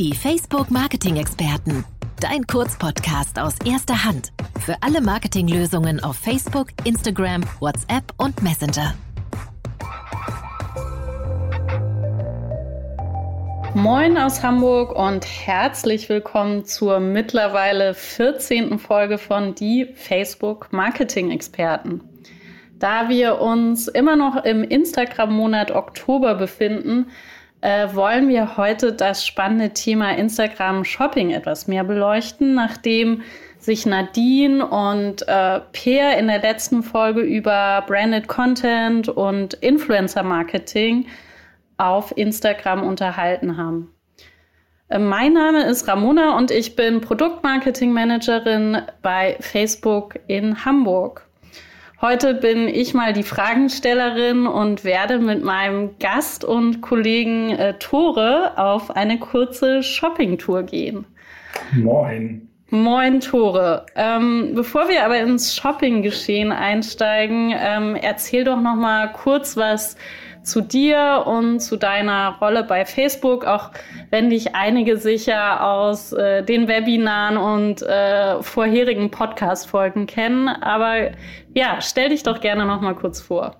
Die Facebook Marketing Experten. Dein Kurzpodcast aus erster Hand. Für alle Marketinglösungen auf Facebook, Instagram, WhatsApp und Messenger. Moin aus Hamburg und herzlich willkommen zur mittlerweile 14. Folge von Die Facebook Marketing Experten. Da wir uns immer noch im Instagram-Monat Oktober befinden, äh, wollen wir heute das spannende Thema Instagram Shopping etwas mehr beleuchten, nachdem sich Nadine und äh, Peer in der letzten Folge über Branded Content und Influencer Marketing auf Instagram unterhalten haben. Äh, mein Name ist Ramona und ich bin Produktmarketing Managerin bei Facebook in Hamburg. Heute bin ich mal die Fragenstellerin und werde mit meinem Gast und Kollegen äh, Tore auf eine kurze Shoppingtour gehen. Moin. Moin Tore. Ähm, bevor wir aber ins Shoppinggeschehen einsteigen, ähm, erzähl doch noch mal kurz was zu dir und zu deiner Rolle bei Facebook, auch wenn dich einige sicher aus äh, den Webinaren und äh, vorherigen Podcast-Folgen kennen. Aber ja, stell dich doch gerne noch mal kurz vor.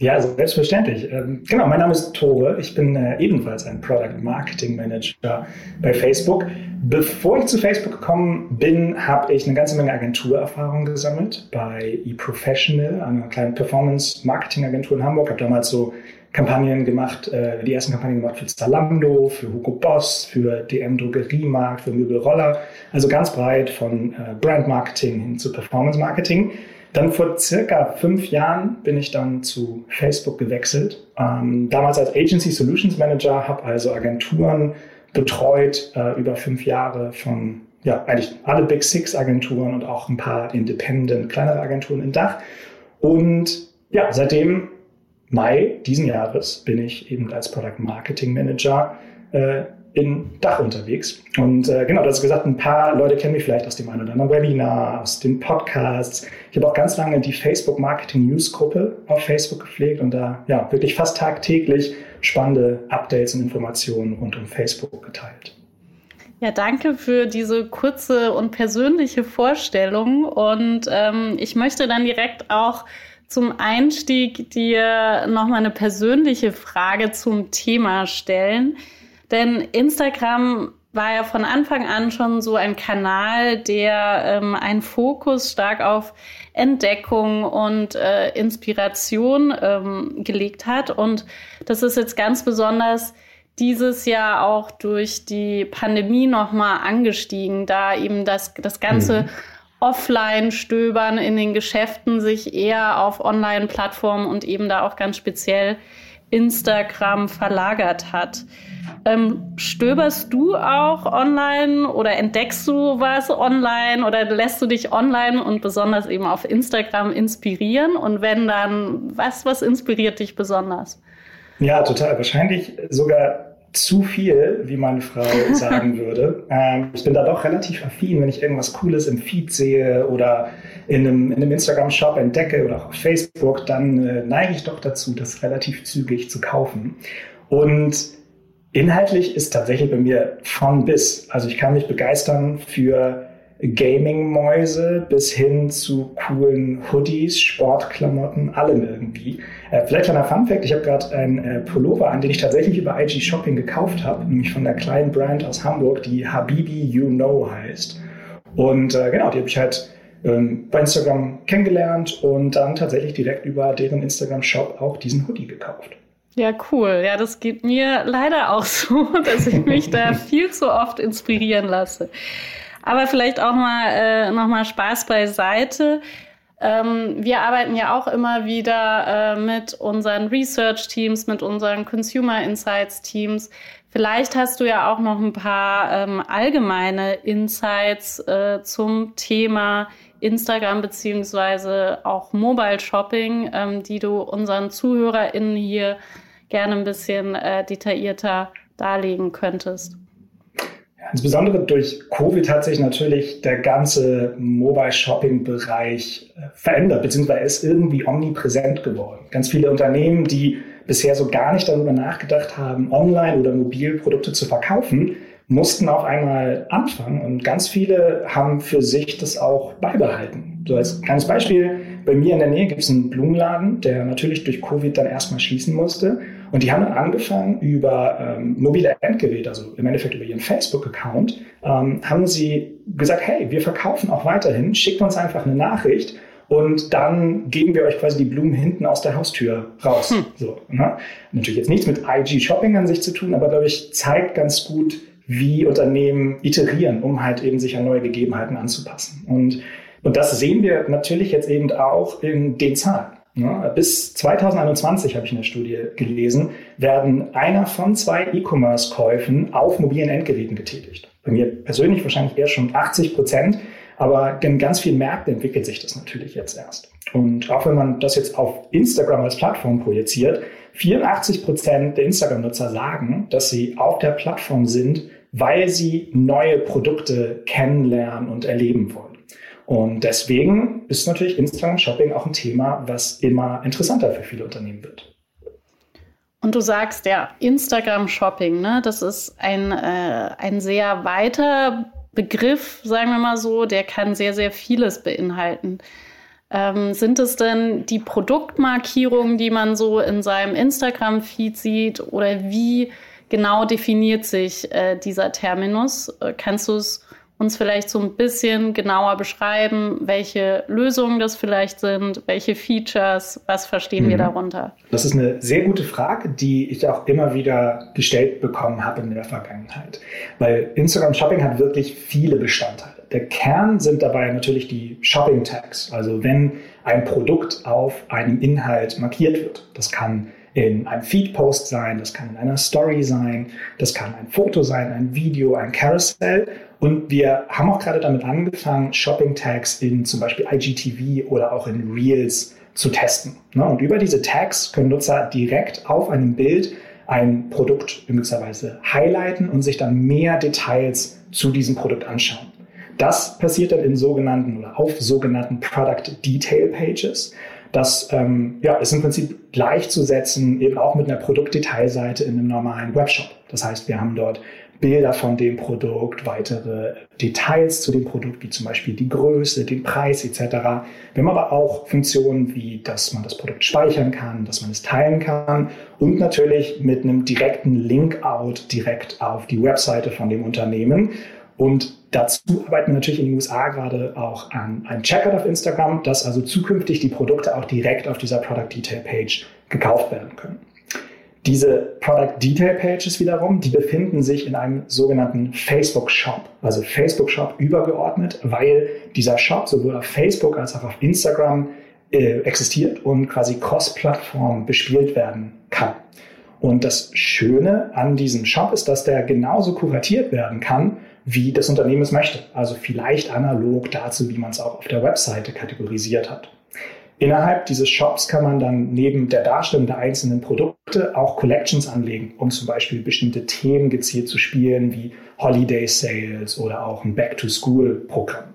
Ja, also selbstverständlich. Ähm, genau, mein Name ist Tore. Ich bin äh, ebenfalls ein Product Marketing Manager bei Facebook. Bevor ich zu Facebook gekommen bin, habe ich eine ganze Menge Agenturerfahrung gesammelt bei eProfessional, einer kleinen Performance Marketing Agentur in Hamburg. Habe damals so Kampagnen gemacht, äh, die ersten Kampagnen gemacht für Zalando, für Hugo Boss, für DM Drogeriemarkt, für Möbelroller. Also ganz breit von äh, Brand Marketing hin zu Performance Marketing. Dann vor circa fünf Jahren bin ich dann zu Facebook gewechselt. Ähm, damals als Agency Solutions Manager, habe also Agenturen betreut äh, über fünf Jahre von ja, eigentlich alle Big Six Agenturen und auch ein paar Independent, kleinere Agenturen in Dach. Und ja, seitdem Mai diesen Jahres bin ich eben als Product Marketing Manager äh, in Dach unterwegs. Und äh, genau, das ist gesagt, ein paar Leute kennen mich vielleicht aus dem einen oder anderen Webinar, aus den Podcasts. Ich habe auch ganz lange die Facebook Marketing News Gruppe auf Facebook gepflegt und da ja wirklich fast tagtäglich spannende Updates und Informationen rund um Facebook geteilt. Ja, danke für diese kurze und persönliche Vorstellung. Und ähm, ich möchte dann direkt auch zum Einstieg dir nochmal eine persönliche Frage zum Thema stellen. Denn Instagram war ja von Anfang an schon so ein Kanal, der ähm, einen Fokus stark auf Entdeckung und äh, Inspiration ähm, gelegt hat. Und das ist jetzt ganz besonders dieses Jahr auch durch die Pandemie nochmal angestiegen, da eben das, das ganze mhm. Offline-Stöbern in den Geschäften sich eher auf Online-Plattformen und eben da auch ganz speziell Instagram verlagert hat. Ähm, stöberst du auch online oder entdeckst du was online oder lässt du dich online und besonders eben auf Instagram inspirieren? Und wenn dann, was, was inspiriert dich besonders? Ja, total. Wahrscheinlich sogar zu viel, wie meine Frau sagen würde. Ähm, ich bin da doch relativ affin, wenn ich irgendwas Cooles im Feed sehe oder in einem, in einem Instagram-Shop entdecke oder auch auf Facebook, dann äh, neige ich doch dazu, das relativ zügig zu kaufen. Und inhaltlich ist tatsächlich bei mir von bis. Also ich kann mich begeistern für Gaming-Mäuse bis hin zu coolen Hoodies, Sportklamotten, allem irgendwie. Äh, vielleicht kleiner Fun-Fact, ich habe gerade einen äh, Pullover an, den ich tatsächlich über IG Shopping gekauft habe, nämlich von der kleinen Brand aus Hamburg, die Habibi You Know heißt. Und äh, genau, die habe ich halt ähm, bei Instagram kennengelernt und dann tatsächlich direkt über deren Instagram-Shop auch diesen Hoodie gekauft. Ja, cool. Ja, das geht mir leider auch so, dass ich mich da viel zu oft inspirieren lasse. Aber vielleicht auch mal äh, noch mal Spaß beiseite. Ähm, wir arbeiten ja auch immer wieder äh, mit unseren Research-Teams, mit unseren Consumer Insights-Teams. Vielleicht hast du ja auch noch ein paar ähm, allgemeine Insights äh, zum Thema Instagram beziehungsweise auch Mobile Shopping, ähm, die du unseren ZuhörerInnen hier gerne ein bisschen äh, detaillierter darlegen könntest. Insbesondere durch Covid hat sich natürlich der ganze Mobile Shopping Bereich äh, verändert, beziehungsweise ist irgendwie omnipräsent geworden. Ganz viele Unternehmen, die bisher so gar nicht darüber nachgedacht haben, online oder mobil Produkte zu verkaufen, mussten auf einmal anfangen und ganz viele haben für sich das auch beibehalten. So als kleines Beispiel, bei mir in der Nähe gibt es einen Blumenladen, der natürlich durch Covid dann erstmal schließen musste. Und die haben dann angefangen über ähm, mobile Endgeräte, also im Endeffekt über ihren Facebook-Account, ähm, haben sie gesagt, hey, wir verkaufen auch weiterhin, schickt uns einfach eine Nachricht und dann geben wir euch quasi die Blumen hinten aus der Haustür raus. Hm. So, ne? Natürlich jetzt nichts mit IG Shopping an sich zu tun, aber glaube ich, zeigt ganz gut, wie Unternehmen iterieren, um halt eben sich an neue Gegebenheiten anzupassen. Und, und das sehen wir natürlich jetzt eben auch in den Zahlen. Bis 2021 habe ich in der Studie gelesen, werden einer von zwei E-Commerce-Käufen auf mobilen Endgeräten getätigt. Bei mir persönlich wahrscheinlich eher schon 80 Prozent. Aber in ganz vielen Märkten entwickelt sich das natürlich jetzt erst. Und auch wenn man das jetzt auf Instagram als Plattform projiziert, 84 Prozent der Instagram-Nutzer sagen, dass sie auf der Plattform sind, weil sie neue Produkte kennenlernen und erleben wollen. Und deswegen ist natürlich Instagram Shopping auch ein Thema, was immer interessanter für viele Unternehmen wird. Und du sagst ja, Instagram Shopping, ne, das ist ein, äh, ein sehr weiter Begriff, sagen wir mal so, der kann sehr, sehr vieles beinhalten. Ähm, sind es denn die Produktmarkierungen, die man so in seinem Instagram-Feed sieht oder wie genau definiert sich äh, dieser Terminus? Äh, kannst du es uns vielleicht so ein bisschen genauer beschreiben, welche Lösungen das vielleicht sind, welche Features, was verstehen mhm. wir darunter? Das ist eine sehr gute Frage, die ich auch immer wieder gestellt bekommen habe in der Vergangenheit. Weil Instagram Shopping hat wirklich viele Bestandteile. Der Kern sind dabei natürlich die Shopping Tags, also wenn ein Produkt auf einem Inhalt markiert wird. Das kann in einem Feed-Post sein, das kann in einer Story sein, das kann ein Foto sein, ein Video, ein Carousel. Und wir haben auch gerade damit angefangen, Shopping-Tags in zum Beispiel IGTV oder auch in Reels zu testen. Ne? Und über diese Tags können Nutzer direkt auf einem Bild ein Produkt möglicherweise highlighten und sich dann mehr Details zu diesem Produkt anschauen. Das passiert dann in sogenannten oder auf sogenannten Product Detail Pages. Das ähm, ja, ist im Prinzip gleichzusetzen, eben auch mit einer Produktdetailseite in einem normalen Webshop. Das heißt, wir haben dort Bilder von dem Produkt, weitere Details zu dem Produkt, wie zum Beispiel die Größe, den Preis etc. Wir haben aber auch Funktionen wie, dass man das Produkt speichern kann, dass man es teilen kann und natürlich mit einem direkten Link-out direkt auf die Webseite von dem Unternehmen. Und dazu arbeiten wir natürlich in den USA gerade auch an einem Checkout auf Instagram, dass also zukünftig die Produkte auch direkt auf dieser Product Detail Page gekauft werden können. Diese Product Detail Pages wiederum, die befinden sich in einem sogenannten Facebook Shop, also Facebook Shop übergeordnet, weil dieser Shop sowohl auf Facebook als auch auf Instagram äh, existiert und quasi cross-Plattform bespielt werden kann. Und das Schöne an diesem Shop ist, dass der genauso kuratiert werden kann, wie das Unternehmen es möchte. Also vielleicht analog dazu, wie man es auch auf der Webseite kategorisiert hat. Innerhalb dieses Shops kann man dann neben der Darstellung der einzelnen Produkte auch Collections anlegen, um zum Beispiel bestimmte Themen gezielt zu spielen, wie Holiday Sales oder auch ein Back-to-School-Programm.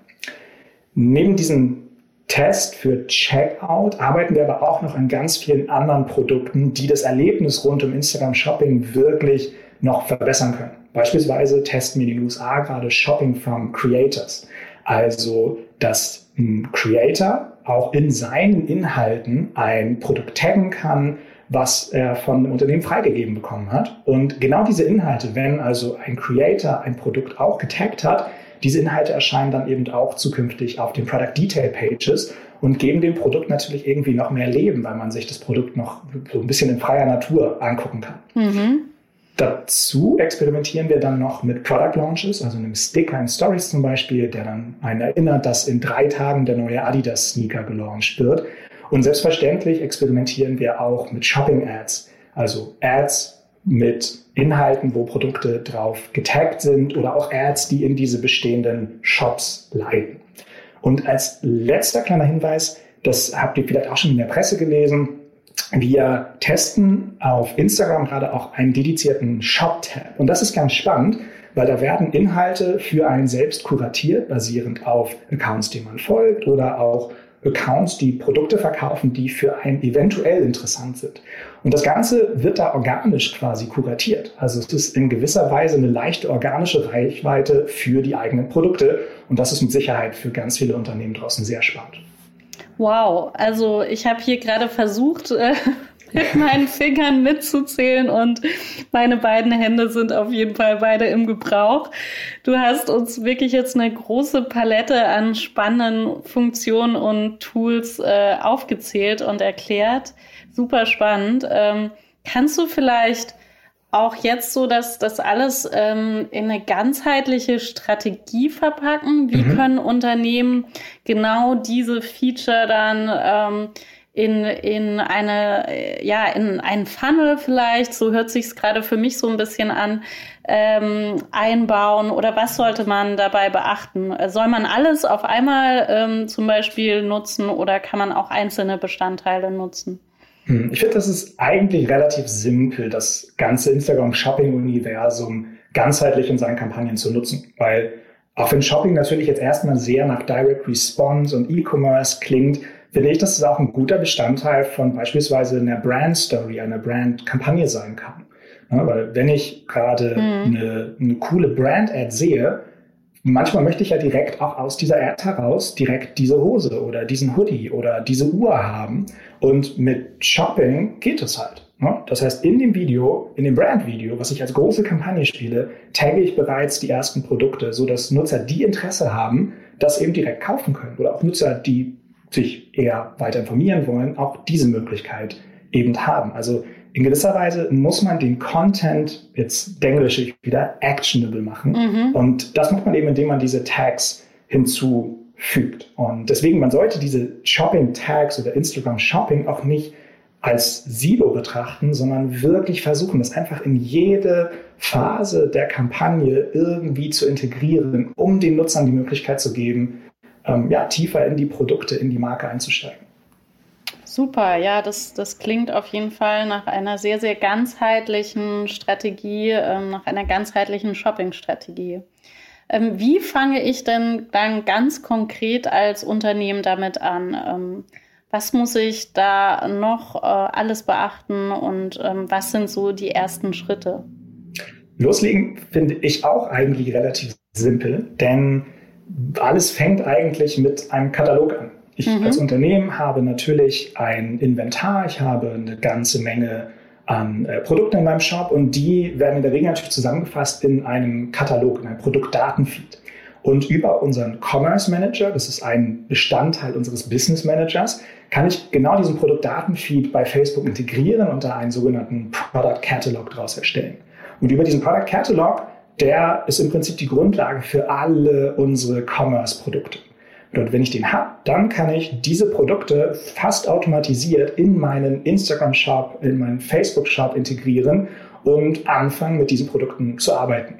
Neben diesem Test für Checkout arbeiten wir aber auch noch an ganz vielen anderen Produkten, die das Erlebnis rund um Instagram Shopping wirklich noch verbessern können. Beispielsweise testen wir in den USA gerade Shopping from Creators. Also, dass ein Creator auch in seinen Inhalten ein Produkt taggen kann, was er von dem Unternehmen freigegeben bekommen hat. Und genau diese Inhalte, wenn also ein Creator ein Produkt auch getaggt hat, diese Inhalte erscheinen dann eben auch zukünftig auf den Product Detail Pages und geben dem Produkt natürlich irgendwie noch mehr Leben, weil man sich das Produkt noch so ein bisschen in freier Natur angucken kann. Mhm. Dazu experimentieren wir dann noch mit Product Launches, also einem Sticker in Stories zum Beispiel, der dann einen erinnert, dass in drei Tagen der neue Adidas Sneaker gelauncht wird. Und selbstverständlich experimentieren wir auch mit Shopping Ads, also Ads mit Inhalten, wo Produkte drauf getaggt sind oder auch Ads, die in diese bestehenden Shops leiten. Und als letzter kleiner Hinweis, das habt ihr vielleicht auch schon in der Presse gelesen, wir testen auf Instagram gerade auch einen dedizierten Shop-Tab. Und das ist ganz spannend, weil da werden Inhalte für einen selbst kuratiert, basierend auf Accounts, denen man folgt oder auch Accounts, die Produkte verkaufen, die für einen eventuell interessant sind. Und das Ganze wird da organisch quasi kuratiert. Also es ist in gewisser Weise eine leichte organische Reichweite für die eigenen Produkte. Und das ist mit Sicherheit für ganz viele Unternehmen draußen sehr spannend. Wow, also ich habe hier gerade versucht, äh, mit meinen Fingern mitzuzählen und meine beiden Hände sind auf jeden Fall beide im Gebrauch. Du hast uns wirklich jetzt eine große Palette an spannenden Funktionen und Tools äh, aufgezählt und erklärt. Super spannend. Ähm, kannst du vielleicht auch jetzt so, dass das alles ähm, in eine ganzheitliche Strategie verpacken? Wie mhm. können Unternehmen genau diese Feature dann ähm, in, in eine, ja, in einen Funnel vielleicht, so hört sich es gerade für mich so ein bisschen an, ähm, einbauen oder was sollte man dabei beachten? Soll man alles auf einmal ähm, zum Beispiel nutzen oder kann man auch einzelne Bestandteile nutzen? Hm, ich finde, das ist eigentlich relativ simpel, das ganze Instagram-Shopping-Universum ganzheitlich in seinen Kampagnen zu nutzen, weil auch wenn Shopping natürlich jetzt erstmal sehr nach Direct Response und E-Commerce klingt, finde ich, dass es auch ein guter Bestandteil von beispielsweise einer Brand Story, einer Brand Kampagne sein kann. Ja, weil wenn ich gerade mhm. eine, eine coole Brand Ad sehe, manchmal möchte ich ja direkt auch aus dieser Ad heraus direkt diese Hose oder diesen Hoodie oder diese Uhr haben. Und mit Shopping geht es halt. Ne? Das heißt, in dem Video, in dem Brand-Video, was ich als große Kampagne spiele, tagge ich bereits die ersten Produkte, so dass Nutzer, die Interesse haben, das eben direkt kaufen können. Oder auch Nutzer, die sich eher weiter informieren wollen, auch diese Möglichkeit eben haben. Also in gewisser Weise muss man den Content, jetzt englische ich wieder, actionable machen. Mhm. Und das macht man eben, indem man diese Tags hinzufügt. Und deswegen, man sollte diese Shopping-Tags oder Instagram-Shopping auch nicht als Silo betrachten, sondern wirklich versuchen, das einfach in jede Phase der Kampagne irgendwie zu integrieren, um den Nutzern die Möglichkeit zu geben, ähm, ja, tiefer in die Produkte, in die Marke einzusteigen. Super, ja, das, das klingt auf jeden Fall nach einer sehr, sehr ganzheitlichen Strategie, ähm, nach einer ganzheitlichen Shopping-Strategie. Ähm, wie fange ich denn dann ganz konkret als Unternehmen damit an? Ähm, was muss ich da noch äh, alles beachten und ähm, was sind so die ersten Schritte? Loslegen finde ich auch eigentlich relativ simpel, denn alles fängt eigentlich mit einem Katalog an. Ich mhm. als Unternehmen habe natürlich ein Inventar, ich habe eine ganze Menge an äh, Produkten in meinem Shop und die werden in der Regel natürlich zusammengefasst in einem Katalog, in einem Produktdatenfeed. Und über unseren Commerce Manager, das ist ein Bestandteil unseres Business Managers, kann ich genau diesen Produktdatenfeed bei Facebook integrieren und da einen sogenannten Product Catalog daraus erstellen. Und über diesen Product Catalog der ist im Prinzip die Grundlage für alle unsere Commerce-Produkte. Und wenn ich den habe, dann kann ich diese Produkte fast automatisiert in meinen Instagram-Shop, in meinen Facebook-Shop integrieren und anfangen, mit diesen Produkten zu arbeiten.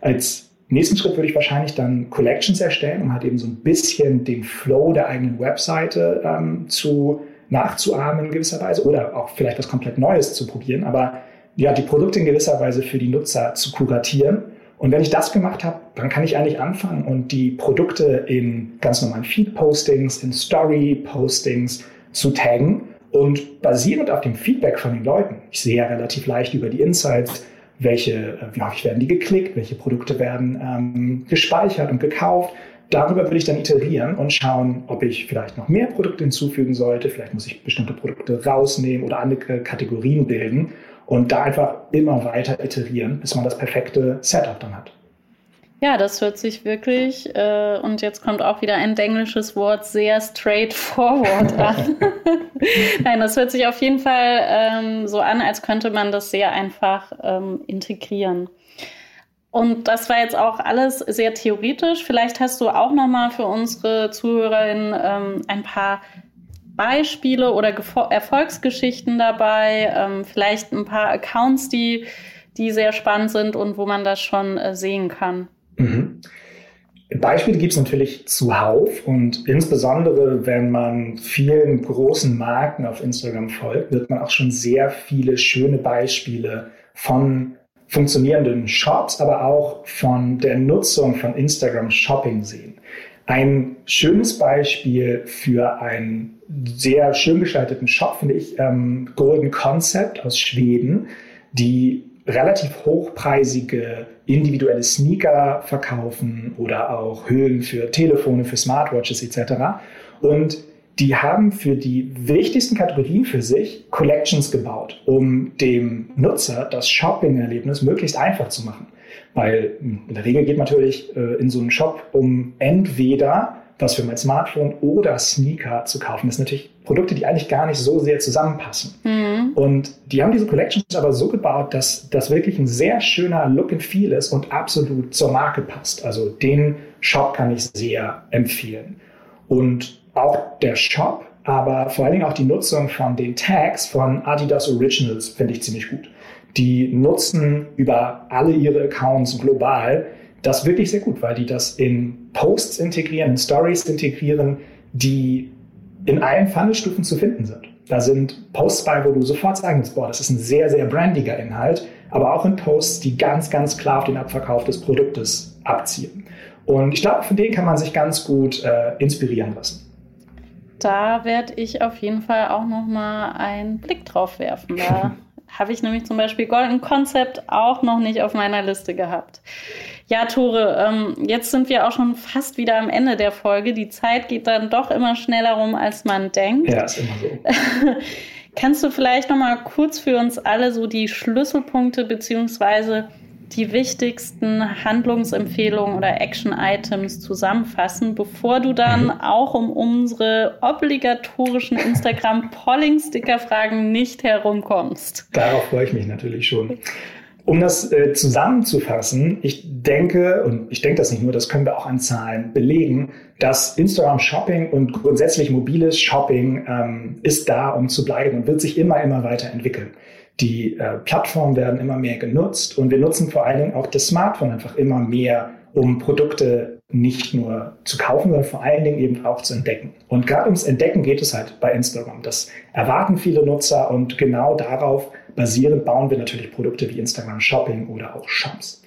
Als nächsten Schritt würde ich wahrscheinlich dann Collections erstellen, um halt eben so ein bisschen den Flow der eigenen Webseite ähm, zu nachzuahmen in gewisser Weise oder auch vielleicht was komplett Neues zu probieren. Aber ja, die Produkte in gewisser Weise für die Nutzer zu kuratieren und wenn ich das gemacht habe, dann kann ich eigentlich anfangen und die Produkte in ganz normalen Feed-Postings, in Story-Postings zu taggen. Und basierend auf dem Feedback von den Leuten, ich sehe ja relativ leicht über die Insights, welche, äh, wie häufig werden die geklickt, welche Produkte werden ähm, gespeichert und gekauft. Darüber würde ich dann iterieren und schauen, ob ich vielleicht noch mehr Produkte hinzufügen sollte. Vielleicht muss ich bestimmte Produkte rausnehmen oder andere Kategorien bilden und da einfach immer weiter iterieren, bis man das perfekte Setup dann hat. Ja, das hört sich wirklich, äh, und jetzt kommt auch wieder ein englisches Wort, sehr straightforward an. Nein, das hört sich auf jeden Fall ähm, so an, als könnte man das sehr einfach ähm, integrieren. Und das war jetzt auch alles sehr theoretisch. Vielleicht hast du auch noch mal für unsere Zuhörerinnen ähm, ein paar Beispiele oder Erfolgsgeschichten dabei, ähm, vielleicht ein paar Accounts, die, die sehr spannend sind und wo man das schon äh, sehen kann. Mhm. Beispiele gibt es natürlich zuhauf und insbesondere wenn man vielen großen Marken auf Instagram folgt, wird man auch schon sehr viele schöne Beispiele von funktionierenden Shops, aber auch von der Nutzung von Instagram Shopping sehen. Ein schönes Beispiel für einen sehr schön gestalteten Shop finde ich ähm, Golden Concept aus Schweden, die relativ hochpreisige individuelle Sneaker verkaufen oder auch Hüllen für Telefone, für Smartwatches etc. Und die haben für die wichtigsten Kategorien für sich Collections gebaut, um dem Nutzer das Shopping-Erlebnis möglichst einfach zu machen. Weil in der Regel geht man natürlich äh, in so einen Shop, um entweder was für mein Smartphone oder Sneaker zu kaufen. Das sind natürlich Produkte, die eigentlich gar nicht so sehr zusammenpassen. Mhm. Und die haben diese Collections aber so gebaut, dass das wirklich ein sehr schöner Look and Feel ist und absolut zur Marke passt. Also den Shop kann ich sehr empfehlen. Und auch der Shop, aber vor allen Dingen auch die Nutzung von den Tags von Adidas Originals finde ich ziemlich gut. Die nutzen über alle ihre Accounts global das wirklich sehr gut, weil die das in Posts integrieren, in Stories integrieren, die in allen Funnelstufen zu finden sind. Da sind Posts bei, wo du sofort sagen kannst, boah, das ist ein sehr, sehr brandiger Inhalt, aber auch in Posts, die ganz, ganz klar auf den Abverkauf des Produktes abzielen. Und ich glaube, von denen kann man sich ganz gut äh, inspirieren lassen. Da werde ich auf jeden Fall auch noch mal einen Blick drauf werfen. Da habe ich nämlich zum Beispiel Golden Concept auch noch nicht auf meiner Liste gehabt. Ja, Tore, ähm, jetzt sind wir auch schon fast wieder am Ende der Folge. Die Zeit geht dann doch immer schneller rum, als man denkt. Ja, ist immer so. Kannst du vielleicht noch mal kurz für uns alle so die Schlüsselpunkte beziehungsweise die wichtigsten Handlungsempfehlungen oder Action-Items zusammenfassen, bevor du dann mhm. auch um unsere obligatorischen Instagram-Polling-Sticker-Fragen nicht herumkommst. Darauf freue ich mich natürlich schon. Um das äh, zusammenzufassen, ich denke, und ich denke das nicht nur, das können wir auch an Zahlen belegen, dass Instagram Shopping und grundsätzlich mobiles Shopping ähm, ist da, um zu bleiben und wird sich immer, immer weiterentwickeln. Die äh, Plattformen werden immer mehr genutzt und wir nutzen vor allen Dingen auch das Smartphone einfach immer mehr, um Produkte nicht nur zu kaufen, sondern vor allen Dingen eben auch zu entdecken. Und gerade ums Entdecken geht es halt bei Instagram. Das erwarten viele Nutzer und genau darauf basierend bauen wir natürlich Produkte wie Instagram Shopping oder auch Shops.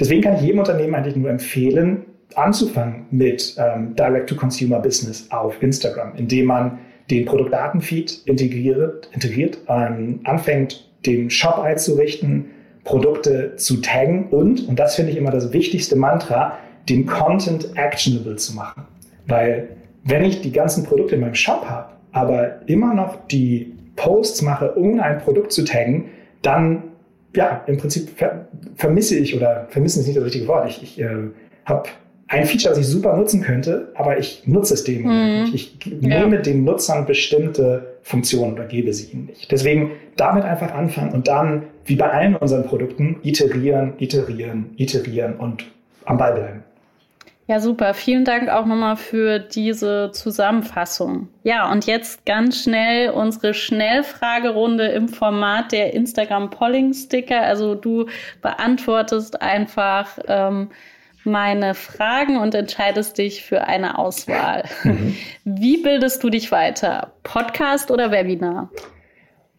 Deswegen kann ich jedem Unternehmen eigentlich nur empfehlen, anzufangen mit ähm, Direct-to-Consumer-Business auf Instagram, indem man den Produktdatenfeed integriert, integriert ähm, anfängt, den Shop einzurichten, Produkte zu taggen und, und das finde ich immer das wichtigste Mantra, den Content actionable zu machen. Weil wenn ich die ganzen Produkte in meinem Shop habe, aber immer noch die Posts mache, ohne ein Produkt zu taggen, dann ja, im Prinzip ver vermisse ich oder vermissen ist nicht das richtige Wort. Ich, ich äh, habe ein Feature, das ich super nutzen könnte, aber ich nutze es dem mhm. nicht. Ich nehme ja. den Nutzern bestimmte Funktionen oder gebe sie ihnen nicht. Deswegen damit einfach anfangen und dann, wie bei allen unseren Produkten, iterieren, iterieren, iterieren und am Ball bleiben. Ja, super. Vielen Dank auch nochmal für diese Zusammenfassung. Ja, und jetzt ganz schnell unsere Schnellfragerunde im Format der Instagram Polling Sticker. Also du beantwortest einfach ähm, meine Fragen und entscheidest dich für eine Auswahl. Mhm. Wie bildest du dich weiter? Podcast oder Webinar?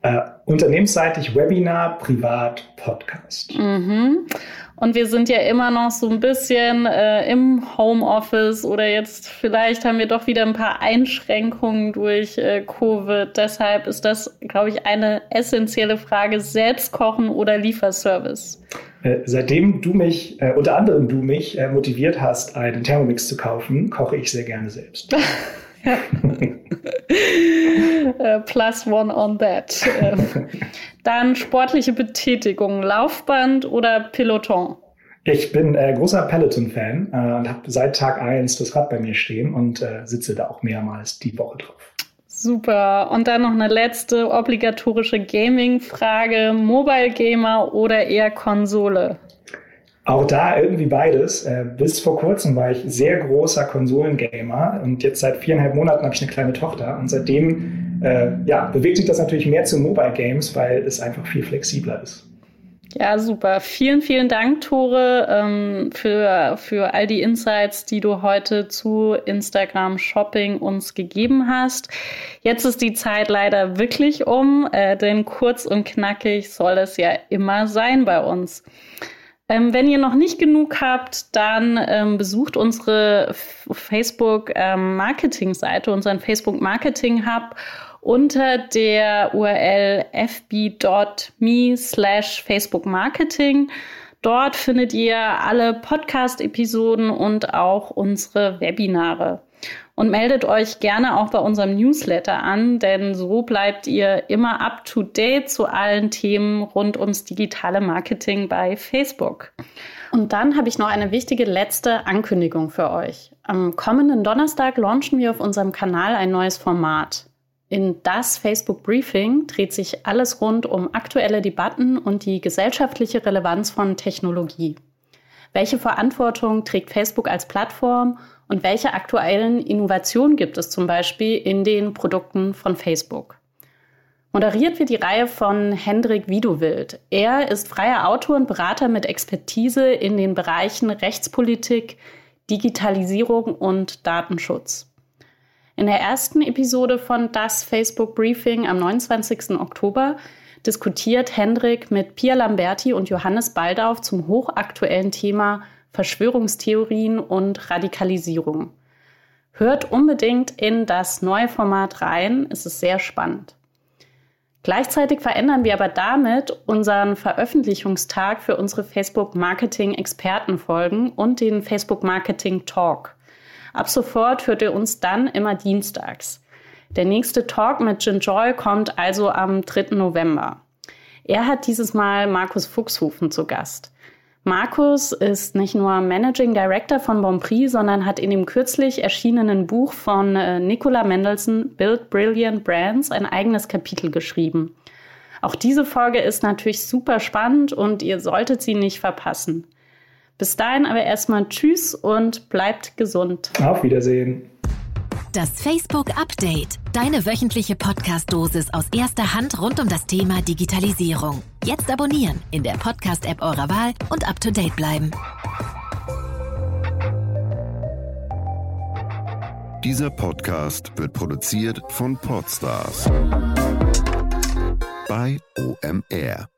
Äh, unternehmensseitig Webinar, privat Podcast. Mhm. Und wir sind ja immer noch so ein bisschen äh, im Homeoffice oder jetzt vielleicht haben wir doch wieder ein paar Einschränkungen durch äh, Covid. Deshalb ist das, glaube ich, eine essentielle Frage, selbst kochen oder Lieferservice. Äh, seitdem du mich, äh, unter anderem du mich, äh, motiviert hast, einen Thermomix zu kaufen, koche ich sehr gerne selbst. uh, plus one on that. Ähm, dann sportliche Betätigung, Laufband oder Peloton? Ich bin äh, großer Peloton-Fan äh, und habe seit Tag 1 das Rad bei mir stehen und äh, sitze da auch mehrmals die Woche drauf. Super. Und dann noch eine letzte obligatorische Gaming-Frage. Mobile Gamer oder eher Konsole? Auch da irgendwie beides. Äh, bis vor kurzem war ich sehr großer Konsolengamer und jetzt seit viereinhalb Monaten habe ich eine kleine Tochter und seitdem äh, ja, bewegt sich das natürlich mehr zu Mobile Games, weil es einfach viel flexibler ist. Ja, super. Vielen, vielen Dank, Tore, ähm, für, für all die Insights, die du heute zu Instagram Shopping uns gegeben hast. Jetzt ist die Zeit leider wirklich um, äh, denn kurz und knackig soll es ja immer sein bei uns. Ähm, wenn ihr noch nicht genug habt, dann ähm, besucht unsere Facebook ähm, unseren Facebook Marketing Hub unter der URL fb.me slash Facebook Marketing. Dort findet ihr alle Podcast-Episoden und auch unsere Webinare. Und meldet euch gerne auch bei unserem Newsletter an, denn so bleibt ihr immer up to date zu allen Themen rund ums digitale Marketing bei Facebook. Und dann habe ich noch eine wichtige letzte Ankündigung für euch. Am kommenden Donnerstag launchen wir auf unserem Kanal ein neues Format. In das Facebook Briefing dreht sich alles rund um aktuelle Debatten und die gesellschaftliche Relevanz von Technologie. Welche Verantwortung trägt Facebook als Plattform und welche aktuellen Innovationen gibt es zum Beispiel in den Produkten von Facebook? Moderiert wird die Reihe von Hendrik Widowild. Er ist freier Autor und Berater mit Expertise in den Bereichen Rechtspolitik, Digitalisierung und Datenschutz. In der ersten Episode von Das Facebook Briefing am 29. Oktober diskutiert Hendrik mit Pia Lamberti und Johannes Baldauf zum hochaktuellen Thema Verschwörungstheorien und Radikalisierung. Hört unbedingt in das neue Format rein, es ist sehr spannend. Gleichzeitig verändern wir aber damit unseren Veröffentlichungstag für unsere Facebook Marketing Expertenfolgen und den Facebook Marketing Talk. Ab sofort hört ihr uns dann immer dienstags. Der nächste Talk mit Jin Joy kommt also am 3. November. Er hat dieses Mal Markus Fuchshofen zu Gast. Markus ist nicht nur Managing Director von Bonprix, sondern hat in dem kürzlich erschienenen Buch von äh, Nicola Mendelssohn Build Brilliant Brands ein eigenes Kapitel geschrieben. Auch diese Folge ist natürlich super spannend und ihr solltet sie nicht verpassen. Bis dahin aber erstmal Tschüss und bleibt gesund. Auf Wiedersehen. Das Facebook Update. Deine wöchentliche Podcast-Dosis aus erster Hand rund um das Thema Digitalisierung. Jetzt abonnieren in der Podcast-App eurer Wahl und up to date bleiben. Dieser Podcast wird produziert von Podstars bei OMR.